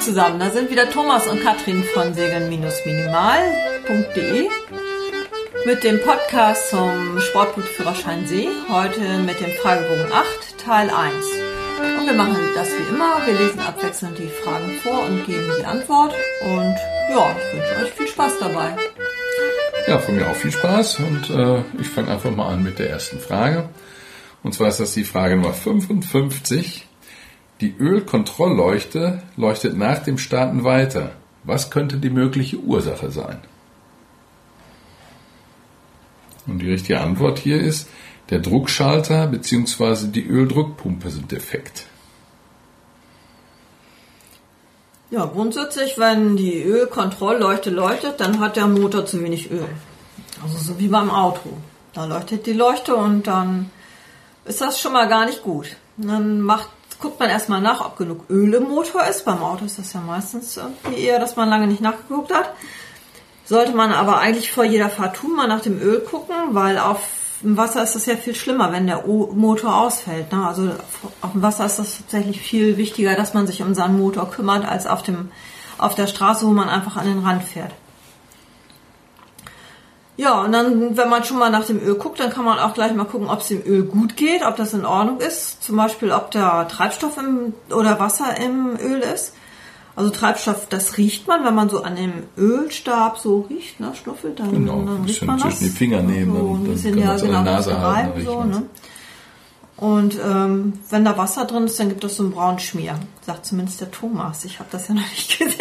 zusammen, da sind wieder Thomas und Katrin von segeln-minimal.de mit dem Podcast zum Sportbootführerschein See. Heute mit dem Fragebogen 8, Teil 1. Und wir machen das wie immer. Wir lesen abwechselnd die Fragen vor und geben die Antwort. Und ja, ich wünsche euch viel Spaß dabei. Ja, von mir auch viel Spaß und äh, ich fange einfach mal an mit der ersten Frage. Und zwar ist das die Frage Nummer 55. Die Ölkontrollleuchte leuchtet nach dem Starten weiter. Was könnte die mögliche Ursache sein? Und die richtige Antwort hier ist, der Druckschalter bzw. die Öldruckpumpe sind defekt. Ja, grundsätzlich, wenn die Ölkontrollleuchte leuchtet, dann hat der Motor zu wenig Öl. Also so wie beim Auto. Da leuchtet die Leuchte und dann ist das schon mal gar nicht gut. Dann macht guckt man erstmal nach, ob genug Öl im Motor ist. Beim Auto ist das ja meistens irgendwie eher, dass man lange nicht nachgeguckt hat. Sollte man aber eigentlich vor jeder Fahrt tun, mal nach dem Öl gucken, weil auf dem Wasser ist das ja viel schlimmer, wenn der Motor ausfällt. Ne? Also auf dem Wasser ist das tatsächlich viel wichtiger, dass man sich um seinen Motor kümmert, als auf, dem, auf der Straße, wo man einfach an den Rand fährt. Ja, und dann, wenn man schon mal nach dem Öl guckt, dann kann man auch gleich mal gucken, ob es dem Öl gut geht, ob das in Ordnung ist. Zum Beispiel, ob da Treibstoff im, oder Wasser im Öl ist. Also Treibstoff, das riecht man, wenn man so an dem Ölstab so riecht, ne, schnuffelt, dann, genau, dann riecht man das. zwischen die Finger nehmen, so, ein bisschen, ja, genau, Nase halten, so, ne? Und ähm, wenn da Wasser drin ist, dann gibt es so einen braunen Schmier. Sagt zumindest der Thomas. Ich habe das ja noch nicht gesehen.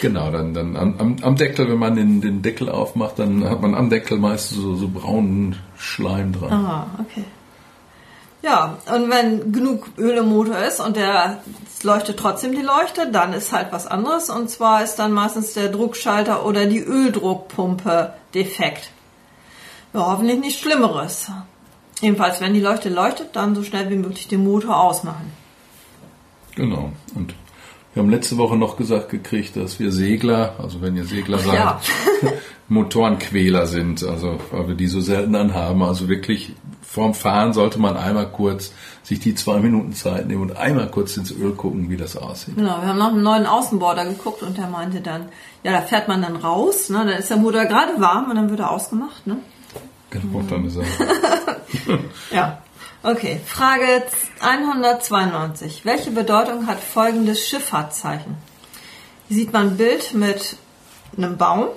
Genau, dann, dann am, am Deckel, wenn man den, den Deckel aufmacht, dann hat man am Deckel meist so, so braunen Schleim dran. Ah, okay. Ja, und wenn genug Öl im Motor ist und der leuchtet trotzdem die Leuchte, dann ist halt was anderes. Und zwar ist dann meistens der Druckschalter oder die Öldruckpumpe defekt. Ja, hoffentlich nichts Schlimmeres. Jedenfalls, wenn die Leuchte leuchtet, dann so schnell wie möglich den Motor ausmachen. Genau. Und wir haben letzte Woche noch gesagt gekriegt, dass wir Segler, also wenn ihr Segler seid, ja. Motorenquäler sind, also weil wir die so selten anhaben. Also wirklich vorm Fahren sollte man einmal kurz sich die zwei Minuten Zeit nehmen und einmal kurz ins Öl gucken, wie das aussieht. Genau, wir haben noch einen neuen Außenborder geguckt und der meinte dann, ja, da fährt man dann raus, ne, dann ist der Motor gerade warm und dann wird er ausgemacht, ne? Genau, er. ja. Okay, Frage 192. Welche Bedeutung hat folgendes Schifffahrtszeichen? Hier sieht man ein Bild mit einem Baum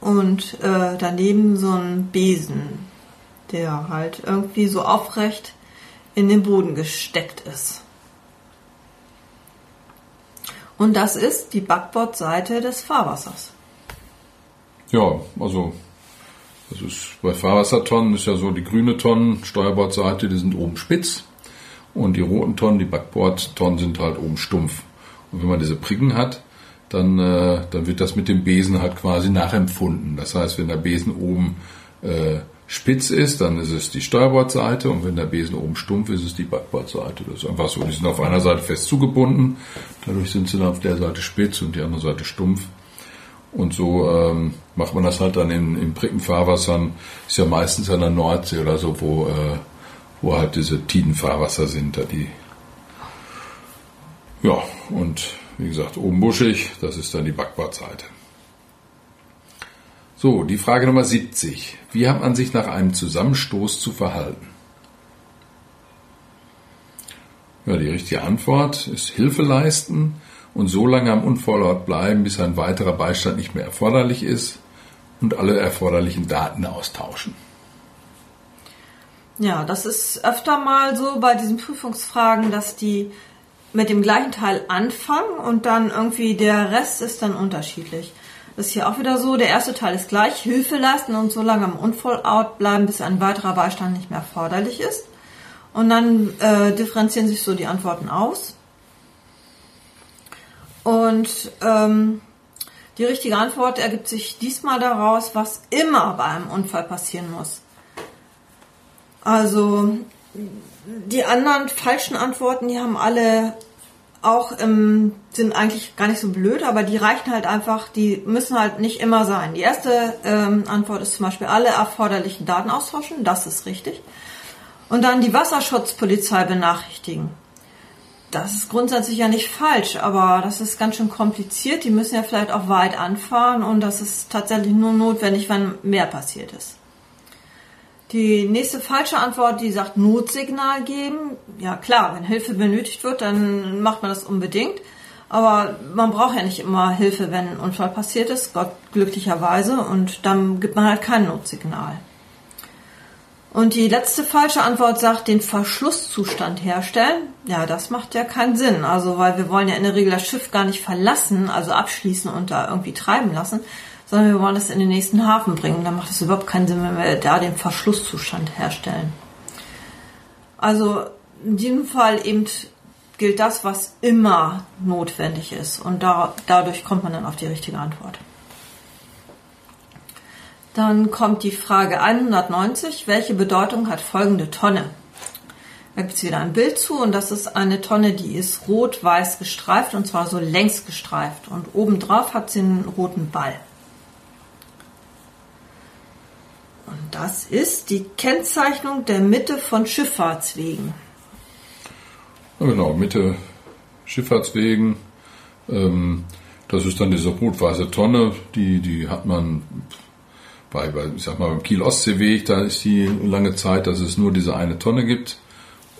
und äh, daneben so ein Besen, der halt irgendwie so aufrecht in den Boden gesteckt ist. Und das ist die Backbordseite des Fahrwassers. Ja, also das ist bei Fahrwassertonnen ist ja so, die grüne Tonnen, Steuerbordseite, die sind oben spitz und die roten Tonnen, die Backbordtonnen sind halt oben stumpf. Und wenn man diese Pricken hat, dann, äh, dann wird das mit dem Besen halt quasi nachempfunden. Das heißt, wenn der Besen oben äh, spitz ist, dann ist es die Steuerbordseite und wenn der Besen oben stumpf ist, ist es die Backbordseite. Das ist einfach so. Die sind auf einer Seite fest zugebunden, dadurch sind sie dann auf der Seite spitz und die andere Seite stumpf. Und so ähm, macht man das halt dann in, in Brickenfahrwassern. Ist ja meistens an der Nordsee oder so, wo, äh, wo halt diese Tidenfahrwasser sind. Da die ja, und wie gesagt, oben buschig, das ist dann die Backbordseite. So, die Frage Nummer 70. Wie hat man sich nach einem Zusammenstoß zu verhalten? Ja, die richtige Antwort ist Hilfe leisten, und so lange am Unfallort bleiben, bis ein weiterer Beistand nicht mehr erforderlich ist und alle erforderlichen Daten austauschen. Ja, das ist öfter mal so bei diesen Prüfungsfragen, dass die mit dem gleichen Teil anfangen und dann irgendwie der Rest ist dann unterschiedlich. Das ist hier auch wieder so, der erste Teil ist gleich, Hilfe leisten und so lange am Unfallort bleiben, bis ein weiterer Beistand nicht mehr erforderlich ist. Und dann äh, differenzieren sich so die Antworten aus. Und ähm, die richtige Antwort ergibt sich diesmal daraus, was immer bei einem Unfall passieren muss. Also die anderen falschen Antworten, die haben alle auch im, sind eigentlich gar nicht so blöd, aber die reichen halt einfach, die müssen halt nicht immer sein. Die erste ähm, Antwort ist zum Beispiel alle erforderlichen Daten austauschen, das ist richtig. Und dann die Wasserschutzpolizei benachrichtigen. Das ist grundsätzlich ja nicht falsch, aber das ist ganz schön kompliziert. Die müssen ja vielleicht auch weit anfahren und das ist tatsächlich nur notwendig, wenn mehr passiert ist. Die nächste falsche Antwort, die sagt Notsignal geben. Ja klar, wenn Hilfe benötigt wird, dann macht man das unbedingt. Aber man braucht ja nicht immer Hilfe, wenn ein Unfall passiert ist, Gott glücklicherweise, und dann gibt man halt kein Notsignal. Und die letzte falsche Antwort sagt, den Verschlusszustand herstellen. Ja, das macht ja keinen Sinn. Also, weil wir wollen ja in der Regel das Schiff gar nicht verlassen, also abschließen und da irgendwie treiben lassen, sondern wir wollen es in den nächsten Hafen bringen. Dann macht es überhaupt keinen Sinn, wenn wir da den Verschlusszustand herstellen. Also, in diesem Fall eben gilt das, was immer notwendig ist. Und da, dadurch kommt man dann auf die richtige Antwort. Dann kommt die Frage 190. Welche Bedeutung hat folgende Tonne? Da gibt es wieder ein Bild zu und das ist eine Tonne, die ist rot-weiß gestreift und zwar so längs gestreift. Und obendrauf hat sie einen roten Ball. Und das ist die Kennzeichnung der Mitte von Schifffahrtswegen. genau, Mitte Schifffahrtswegen. Ähm, das ist dann diese rot-weiße Tonne, die, die hat man bei, bei ich sag mal, beim Kiel-Ostseeweg, da ist die lange Zeit, dass es nur diese eine Tonne gibt.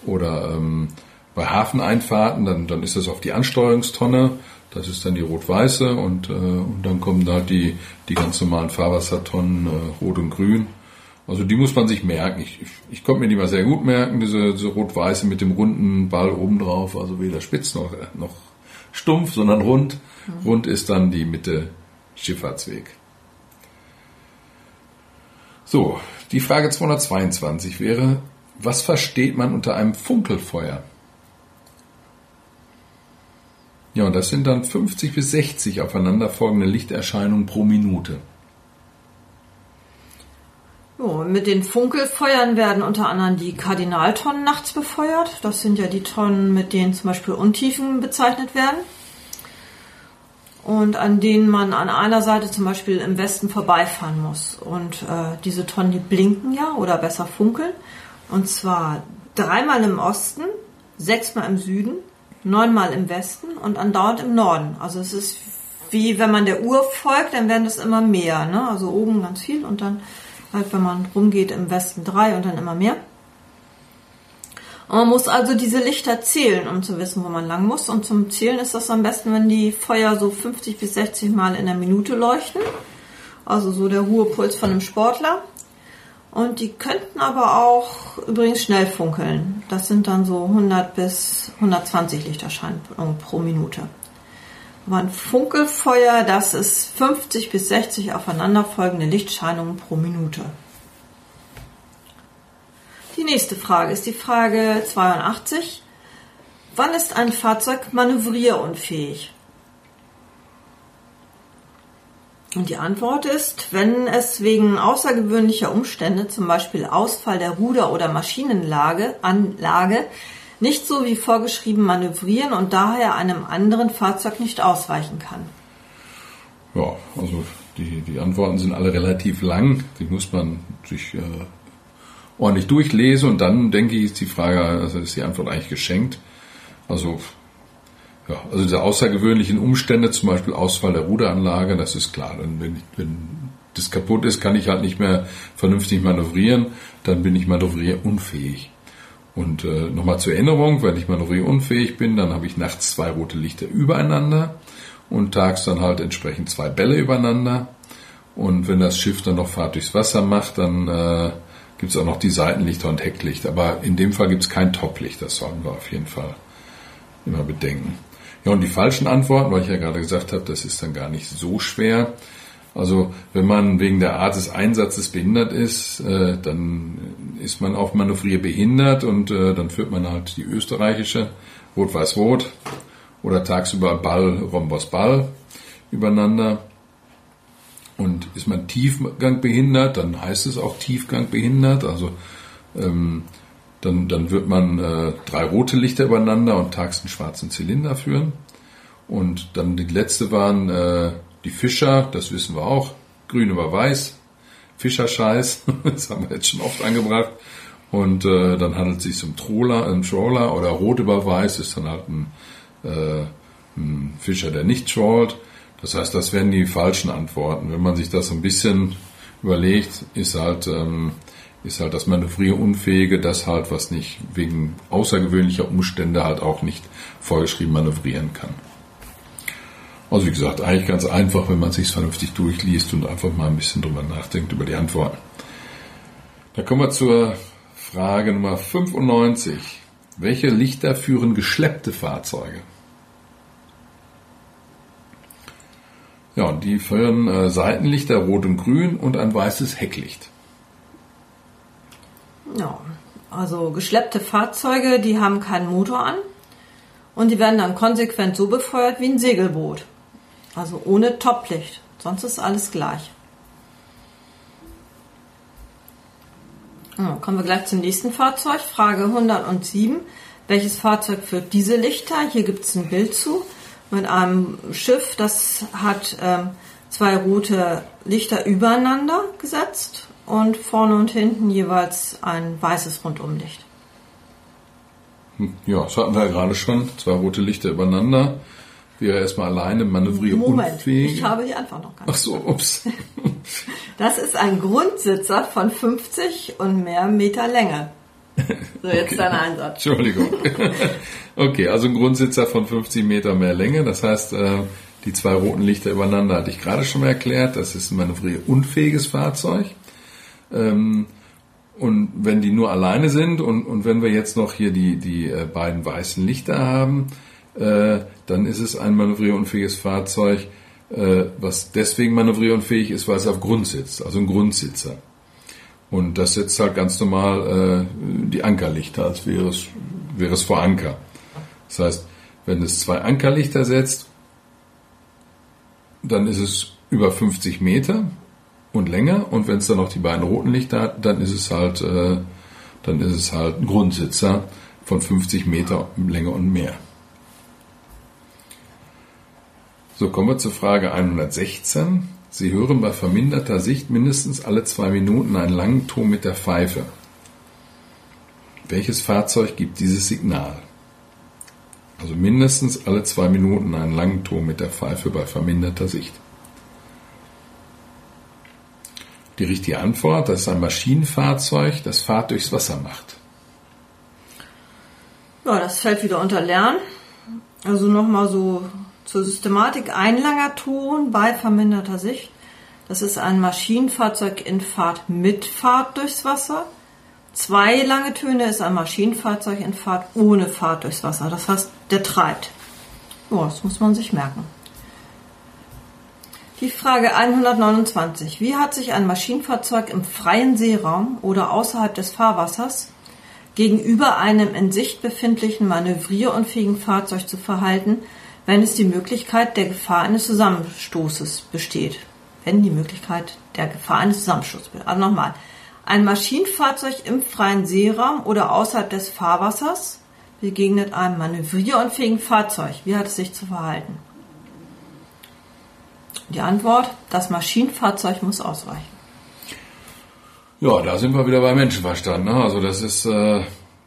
Oder ähm, bei Hafeneinfahrten, dann, dann ist das auf die Ansteuerungstonne. Das ist dann die rot-weiße und, äh, und dann kommen da die, die ganz normalen Fahrwassertonnen, äh, rot und grün. Also die muss man sich merken. Ich, ich, ich konnte mir die mal sehr gut merken, diese, diese rot-weiße mit dem runden Ball oben drauf, also weder spitz noch, noch stumpf, sondern rund. Mhm. Rund ist dann die Mitte Schifffahrtsweg. So, die Frage 222 wäre, was versteht man unter einem Funkelfeuer? Ja, und das sind dann 50 bis 60 aufeinanderfolgende Lichterscheinungen pro Minute. Oh, mit den Funkelfeuern werden unter anderem die Kardinaltonnen nachts befeuert. Das sind ja die Tonnen, mit denen zum Beispiel Untiefen bezeichnet werden und an denen man an einer Seite zum Beispiel im Westen vorbeifahren muss. Und äh, diese Tonnen, die blinken ja oder besser funkeln. Und zwar dreimal im Osten, sechsmal im Süden, neunmal im Westen und andauernd im Norden. Also es ist wie wenn man der Uhr folgt, dann werden das immer mehr. Ne? Also oben ganz viel und dann halt, wenn man rumgeht, im Westen drei und dann immer mehr. Man muss also diese Lichter zählen, um zu wissen, wo man lang muss. Und zum Zählen ist das am besten, wenn die Feuer so 50 bis 60 Mal in der Minute leuchten. Also so der Ruhepuls von einem Sportler. Und die könnten aber auch übrigens schnell funkeln. Das sind dann so 100 bis 120 Lichterscheinungen pro Minute. Aber ein Funkelfeuer, das ist 50 bis 60 aufeinanderfolgende Lichtscheinungen pro Minute. Die nächste Frage ist die Frage 82. Wann ist ein Fahrzeug manövrierunfähig? Und die Antwort ist, wenn es wegen außergewöhnlicher Umstände, zum Beispiel Ausfall der Ruder- oder Maschinenlage, nicht so wie vorgeschrieben manövrieren und daher einem anderen Fahrzeug nicht ausweichen kann. Ja, also die, die Antworten sind alle relativ lang. Die muss man sich äh, ordentlich durchlese und dann denke ich, ist die Frage, also ist die Antwort eigentlich geschenkt. Also, ja, also diese außergewöhnlichen Umstände, zum Beispiel Ausfall der Ruderanlage, das ist klar. Wenn, wenn, wenn das kaputt ist, kann ich halt nicht mehr vernünftig manövrieren, dann bin ich manövrierunfähig. Und äh, nochmal zur Erinnerung, wenn ich manövrierunfähig bin, dann habe ich nachts zwei rote Lichter übereinander und tags dann halt entsprechend zwei Bälle übereinander. Und wenn das Schiff dann noch Fahrt durchs Wasser macht, dann äh, gibt es auch noch die Seitenlichter und Hecklicht. Aber in dem Fall gibt es kein Toplicht, das sollten wir auf jeden Fall immer bedenken. Ja, und die falschen Antworten, weil ich ja gerade gesagt habe, das ist dann gar nicht so schwer. Also wenn man wegen der Art des Einsatzes behindert ist, äh, dann ist man auch manövrierbehindert und äh, dann führt man halt die österreichische Rot-Weiß-Rot oder tagsüber Ball, Rhombos, Ball übereinander. Und ist man tiefgangbehindert, dann heißt es auch tiefgangbehindert. Also ähm, dann, dann wird man äh, drei rote Lichter übereinander und tags einen schwarzen Zylinder führen. Und dann die letzte waren äh, die Fischer, das wissen wir auch, grün über weiß, Fischerscheiß, das haben wir jetzt schon oft angebracht. Und äh, dann handelt es sich um Troller, einen Trawler oder rot über weiß ist dann halt ein, äh, ein Fischer, der nicht trawlt. Das heißt, das wären die falschen Antworten. Wenn man sich das ein bisschen überlegt, ist halt, ähm, ist halt das Manövrierunfähige das halt, was nicht wegen außergewöhnlicher Umstände halt auch nicht vorgeschrieben manövrieren kann. Also wie gesagt, eigentlich ganz einfach, wenn man sich vernünftig durchliest und einfach mal ein bisschen drüber nachdenkt über die Antworten. Da kommen wir zur Frage Nummer 95. Welche Lichter führen geschleppte Fahrzeuge? Ja, und die führen äh, Seitenlichter rot und grün und ein weißes Hecklicht. Ja, also geschleppte Fahrzeuge, die haben keinen Motor an und die werden dann konsequent so befeuert wie ein Segelboot. Also ohne Toplicht. Sonst ist alles gleich. Ja, kommen wir gleich zum nächsten Fahrzeug. Frage 107. Welches Fahrzeug führt diese Lichter? Hier gibt es ein Bild zu mit einem Schiff, das hat ähm, zwei rote Lichter übereinander gesetzt und vorne und hinten jeweils ein weißes Rundumlicht. Hm, ja, das hatten wir ja gerade schon. Zwei rote Lichter übereinander. Wäre erstmal alleine manövrierunfähig. Moment, ich habe die Antwort noch gar nicht. Ach so, ups. Das ist ein Grundsitzer von 50 und mehr Meter Länge. So, jetzt okay. dein Einsatz. Entschuldigung. Okay, also ein Grundsitzer von 50 Meter mehr Länge. Das heißt, äh, die zwei roten Lichter übereinander hatte ich gerade schon mal erklärt. Das ist ein manövrierunfähiges Fahrzeug. Ähm, und wenn die nur alleine sind und, und wenn wir jetzt noch hier die, die äh, beiden weißen Lichter haben, äh, dann ist es ein manövrierunfähiges Fahrzeug, was deswegen manövrierunfähig ist, weil es auf Grund sitzt, also ein Grundsitzer. Und das setzt halt ganz normal die Ankerlichter, als wäre es, wäre es vor Anker. Das heißt, wenn es zwei Ankerlichter setzt, dann ist es über 50 Meter und länger. Und wenn es dann noch die beiden roten Lichter hat, dann ist es halt, äh, dann ist es halt ein Grundsitzer von 50 Meter Länge und mehr. So, kommen wir zur Frage 116. Sie hören bei verminderter Sicht mindestens alle zwei Minuten einen langen Ton mit der Pfeife. Welches Fahrzeug gibt dieses Signal? Also mindestens alle zwei Minuten einen langen Ton mit der Pfeife bei verminderter Sicht. Die richtige Antwort, das ist ein Maschinenfahrzeug, das Fahrt durchs Wasser macht. Ja, das fällt wieder unter Lernen. Also nochmal so zur Systematik. Ein langer Ton bei verminderter Sicht. Das ist ein Maschinenfahrzeug in Fahrt mit Fahrt durchs Wasser. Zwei lange Töne ist ein Maschinenfahrzeug in Fahrt ohne Fahrt durchs Wasser. Das heißt, der treibt. Ja, das muss man sich merken. Die Frage 129. Wie hat sich ein Maschinenfahrzeug im freien Seeraum oder außerhalb des Fahrwassers gegenüber einem in Sicht befindlichen manövrierunfähigen Fahrzeug zu verhalten, wenn es die Möglichkeit der Gefahr eines Zusammenstoßes besteht? Wenn die Möglichkeit der Gefahr eines Zusammenstoßes besteht. Also nochmal. Ein Maschinenfahrzeug im freien Seeraum oder außerhalb des Fahrwassers begegnet einem manövrierunfähigen Fahrzeug. Wie hat es sich zu verhalten? Die Antwort, das Maschinenfahrzeug muss ausweichen. Ja, da sind wir wieder bei Menschenverstand. Ne? Also das ist, äh,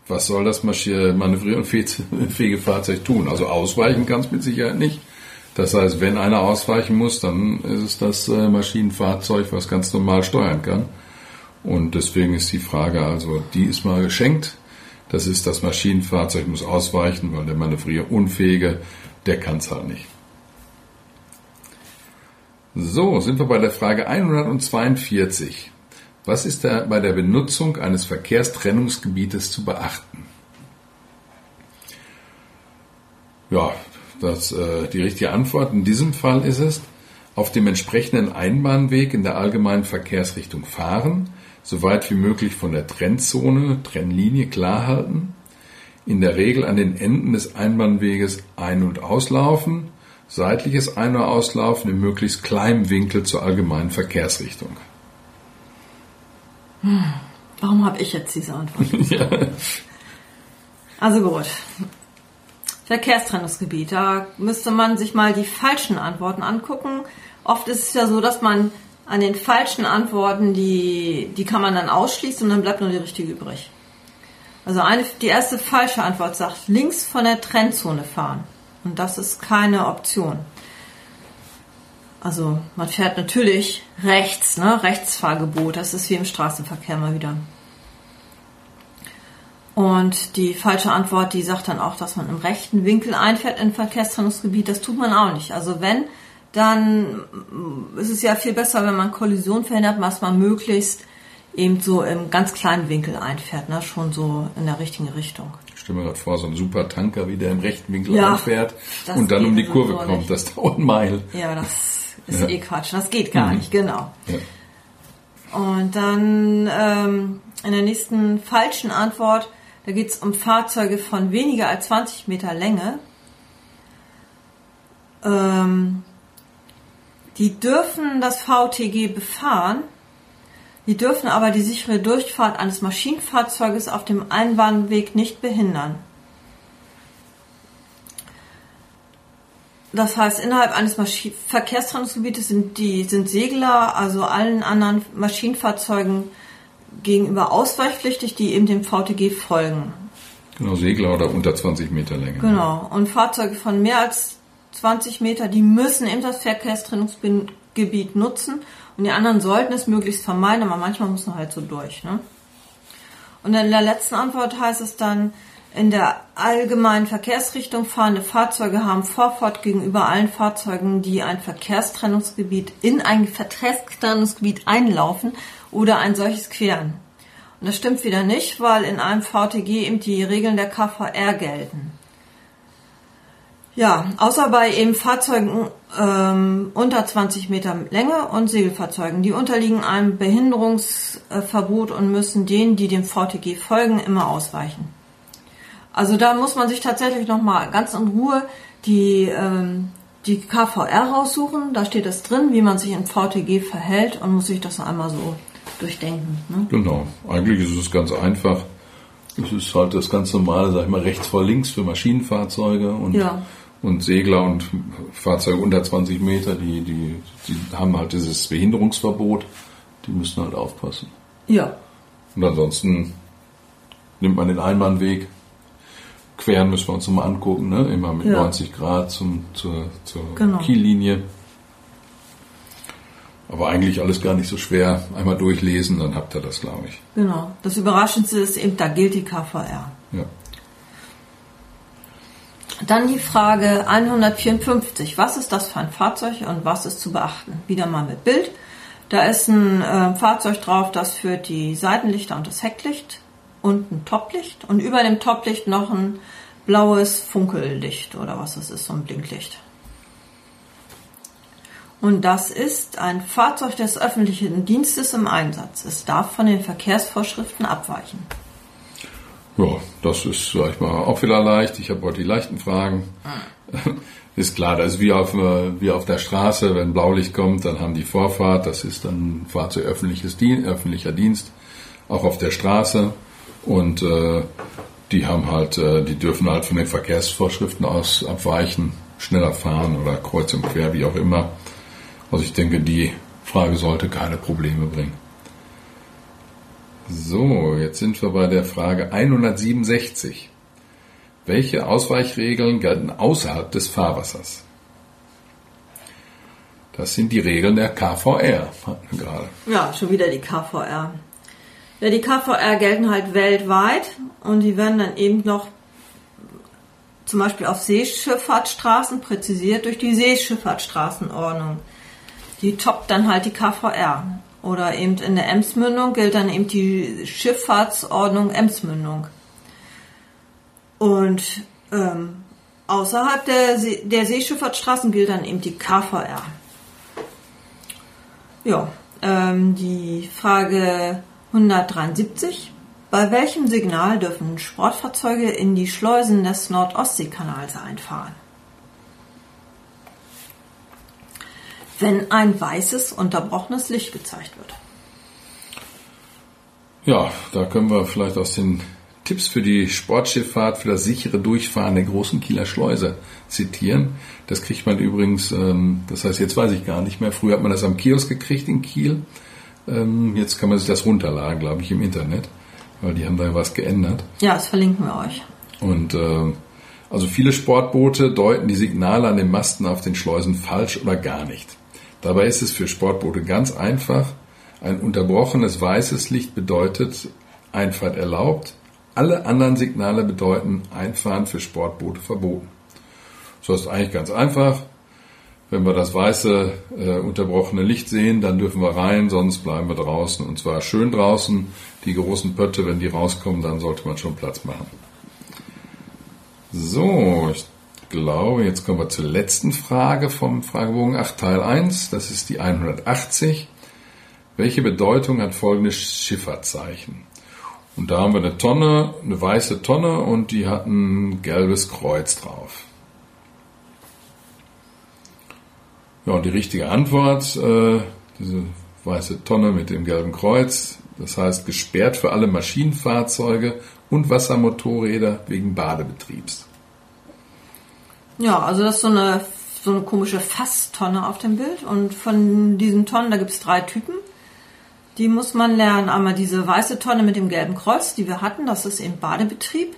was soll das manövrierunfähige Fahrzeug tun? Also ausweichen kann es mit Sicherheit nicht. Das heißt, wenn einer ausweichen muss, dann ist es das äh, Maschinenfahrzeug, was ganz normal steuern kann. Und deswegen ist die Frage also, die ist mal geschenkt. Das ist das Maschinenfahrzeug muss ausweichen, weil der Manövrierunfähige, der kann es halt nicht. So, sind wir bei der Frage 142. Was ist da bei der Benutzung eines Verkehrstrennungsgebietes zu beachten? Ja, das, äh, die richtige Antwort in diesem Fall ist es, auf dem entsprechenden Einbahnweg in der allgemeinen Verkehrsrichtung fahren, so weit wie möglich von der Trennzone, Trennlinie klar halten, in der Regel an den Enden des Einbahnweges ein- und auslaufen, seitliches Ein- und Auslaufen in möglichst kleinem Winkel zur allgemeinen Verkehrsrichtung. Hm, warum habe ich jetzt diese Antwort? ja. Also gut. Verkehrstrennungsgebiet, da müsste man sich mal die falschen Antworten angucken. Oft ist es ja so, dass man an den falschen Antworten, die, die kann man dann ausschließen und dann bleibt nur die richtige übrig. Also eine, die erste falsche Antwort sagt, links von der Trennzone fahren. Und das ist keine Option. Also man fährt natürlich rechts, ne? Rechtsfahrgebot. Das ist wie im Straßenverkehr mal wieder. Und die falsche Antwort, die sagt dann auch, dass man im rechten Winkel einfährt in Verkehrstrennungsgebiet. Das tut man auch nicht. Also wenn, dann ist es ja viel besser, wenn man Kollision verhindert, was man möglichst eben so im ganz kleinen Winkel einfährt, ne? schon so in der richtigen Richtung. Ich stelle mir gerade vor, so ein super Tanker, wie der im rechten Winkel ja, einfährt und dann um die Kurve so kommt. Das dauert Meil. Ja, das ist ja. eh Quatsch. Das geht gar mhm. nicht, genau. Ja. Und dann ähm, in der nächsten falschen Antwort, da geht es um Fahrzeuge von weniger als 20 Meter Länge. Ähm, die dürfen das VTG befahren, die dürfen aber die sichere Durchfahrt eines Maschinenfahrzeuges auf dem Einbahnweg nicht behindern. Das heißt, innerhalb eines Maschi Verkehrstrennungsgebietes sind die sind Segler, also allen anderen Maschinenfahrzeugen gegenüber ausweichpflichtig, die eben dem VTG folgen. Genau, Segler oder unter 20 Meter Länge. Genau. Und Fahrzeuge von mehr als 20 Meter, die müssen eben das Verkehrstrennungsgebiet nutzen und die anderen sollten es möglichst vermeiden, aber manchmal muss man halt so durch. Ne? Und in der letzten Antwort heißt es dann, in der allgemeinen Verkehrsrichtung fahrende Fahrzeuge haben Vorfahrt gegenüber allen Fahrzeugen, die ein Verkehrstrennungsgebiet in ein Verkehrstrennungsgebiet einlaufen oder ein solches queren. Und das stimmt wieder nicht, weil in einem VTG eben die Regeln der KVR gelten. Ja, außer bei eben Fahrzeugen ähm, unter 20 Meter Länge und Segelfahrzeugen. Die unterliegen einem Behinderungsverbot und müssen denen, die dem VTG folgen, immer ausweichen. Also da muss man sich tatsächlich nochmal ganz in Ruhe die, ähm, die KVR raussuchen. Da steht es drin, wie man sich im VTG verhält und muss sich das einmal so durchdenken. Ne? Genau, eigentlich ist es ganz einfach. Es ist halt das ganz normale, sag ich mal, rechts vor links für Maschinenfahrzeuge und ja und Segler und Fahrzeuge unter 20 Meter, die, die, die haben halt dieses Behinderungsverbot, die müssen halt aufpassen. Ja. Und ansonsten nimmt man den Einbahnweg. Queren müssen wir uns nochmal angucken, ne? immer mit ja. 90 Grad zum, zur, zur genau. Kiellinie. Aber eigentlich alles gar nicht so schwer. Einmal durchlesen, dann habt ihr das, glaube ich. Genau. Das Überraschendste ist eben, da gilt die KVR. Ja. Dann die Frage 154. Was ist das für ein Fahrzeug und was ist zu beachten? Wieder mal mit Bild. Da ist ein äh, Fahrzeug drauf, das führt die Seitenlichter und das Hecklicht und ein Toplicht und über dem Toplicht noch ein blaues Funkellicht oder was das ist, so ein Blinklicht. Und das ist ein Fahrzeug des öffentlichen Dienstes im Einsatz. Es darf von den Verkehrsvorschriften abweichen. Ja, das ist, sag ich mal, auch wieder leicht. Ich habe heute die leichten Fragen. Ah. Ist klar, das ist wie auf, wie auf der Straße, wenn Blaulicht kommt, dann haben die Vorfahrt, das ist dann Fahrzeug öffentliches Dienst, öffentlicher Dienst, auch auf der Straße. Und äh, die haben halt, äh, die dürfen halt von den Verkehrsvorschriften aus abweichen, schneller fahren oder kreuz und quer, wie auch immer. Also ich denke, die Frage sollte keine Probleme bringen. So, jetzt sind wir bei der Frage 167. Welche Ausweichregeln gelten außerhalb des Fahrwassers? Das sind die Regeln der KVR, hatten wir gerade. Ja, schon wieder die KVR. Ja, die KVR gelten halt weltweit und die werden dann eben noch zum Beispiel auf Seeschifffahrtsstraßen präzisiert durch die Seeschifffahrtsstraßenordnung. Die toppt dann halt die KVR. Oder eben in der Emsmündung gilt dann eben die Schifffahrtsordnung Emsmündung. Und ähm, außerhalb der, See der Seeschifffahrtsstraßen gilt dann eben die KVR. Ja, ähm, die Frage 173. Bei welchem Signal dürfen Sportfahrzeuge in die Schleusen des Nordostseekanals einfahren? wenn ein weißes, unterbrochenes Licht gezeigt wird. Ja, da können wir vielleicht aus den Tipps für die Sportschifffahrt für das sichere Durchfahren der großen Kieler Schleuse zitieren. Das kriegt man übrigens, ähm, das heißt, jetzt weiß ich gar nicht mehr. Früher hat man das am Kiosk gekriegt in Kiel. Ähm, jetzt kann man sich das runterladen, glaube ich, im Internet. weil die haben da was geändert. Ja, das verlinken wir euch. Und äh, also viele Sportboote deuten die Signale an den Masten auf den Schleusen falsch oder gar nicht. Dabei ist es für Sportboote ganz einfach. Ein unterbrochenes weißes Licht bedeutet Einfahrt erlaubt. Alle anderen Signale bedeuten Einfahren für Sportboote verboten. So ist eigentlich ganz einfach. Wenn wir das weiße äh, unterbrochene Licht sehen, dann dürfen wir rein, sonst bleiben wir draußen. Und zwar schön draußen. Die großen Pötte, wenn die rauskommen, dann sollte man schon Platz machen. So, ich glaube, jetzt kommen wir zur letzten Frage vom Fragebogen 8 Teil 1. Das ist die 180. Welche Bedeutung hat folgendes Schifffahrtszeichen? Und da haben wir eine Tonne, eine weiße Tonne und die hat ein gelbes Kreuz drauf. Ja, und die richtige Antwort, äh, diese weiße Tonne mit dem gelben Kreuz, das heißt gesperrt für alle Maschinenfahrzeuge und Wassermotorräder wegen Badebetriebs. Ja, also das ist so eine, so eine komische Fasstonne auf dem Bild. Und von diesen Tonnen, da gibt es drei Typen. Die muss man lernen. Einmal diese weiße Tonne mit dem gelben Kreuz, die wir hatten, das ist im Badebetrieb.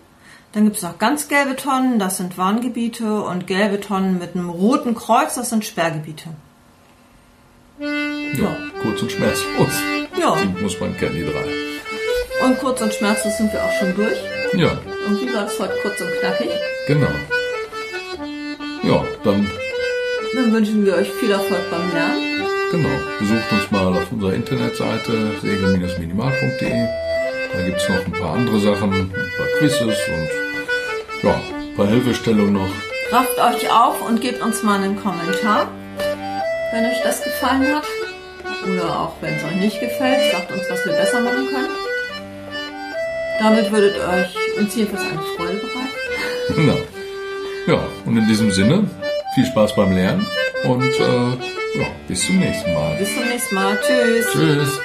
Dann gibt es noch ganz gelbe Tonnen, das sind Warngebiete. Und gelbe Tonnen mit einem roten Kreuz, das sind Sperrgebiete. Ja, kurz und schmerzlos. Ja. Die muss man kennen, die drei. Und kurz und schmerzlos sind wir auch schon durch. Ja, Und wie war das heute kurz und knackig? genau. Ja, dann Dann wünschen wir euch viel Erfolg beim Lernen. Genau, besucht uns mal auf unserer Internetseite segel-minimal.de. Da gibt es noch ein paar andere Sachen, ein paar Quizzes und ja, ein paar Hilfestellungen noch. Rafft euch auf und gebt uns mal einen Kommentar, wenn euch das gefallen hat. Oder auch wenn es euch nicht gefällt, sagt uns, was wir besser machen können. Damit würdet ihr euch uns jedenfalls eine Freude bereiten. Genau. Ja, und in diesem Sinne, viel Spaß beim Lernen und äh, ja, bis zum nächsten Mal. Bis zum nächsten Mal. Tschüss. Tschüss.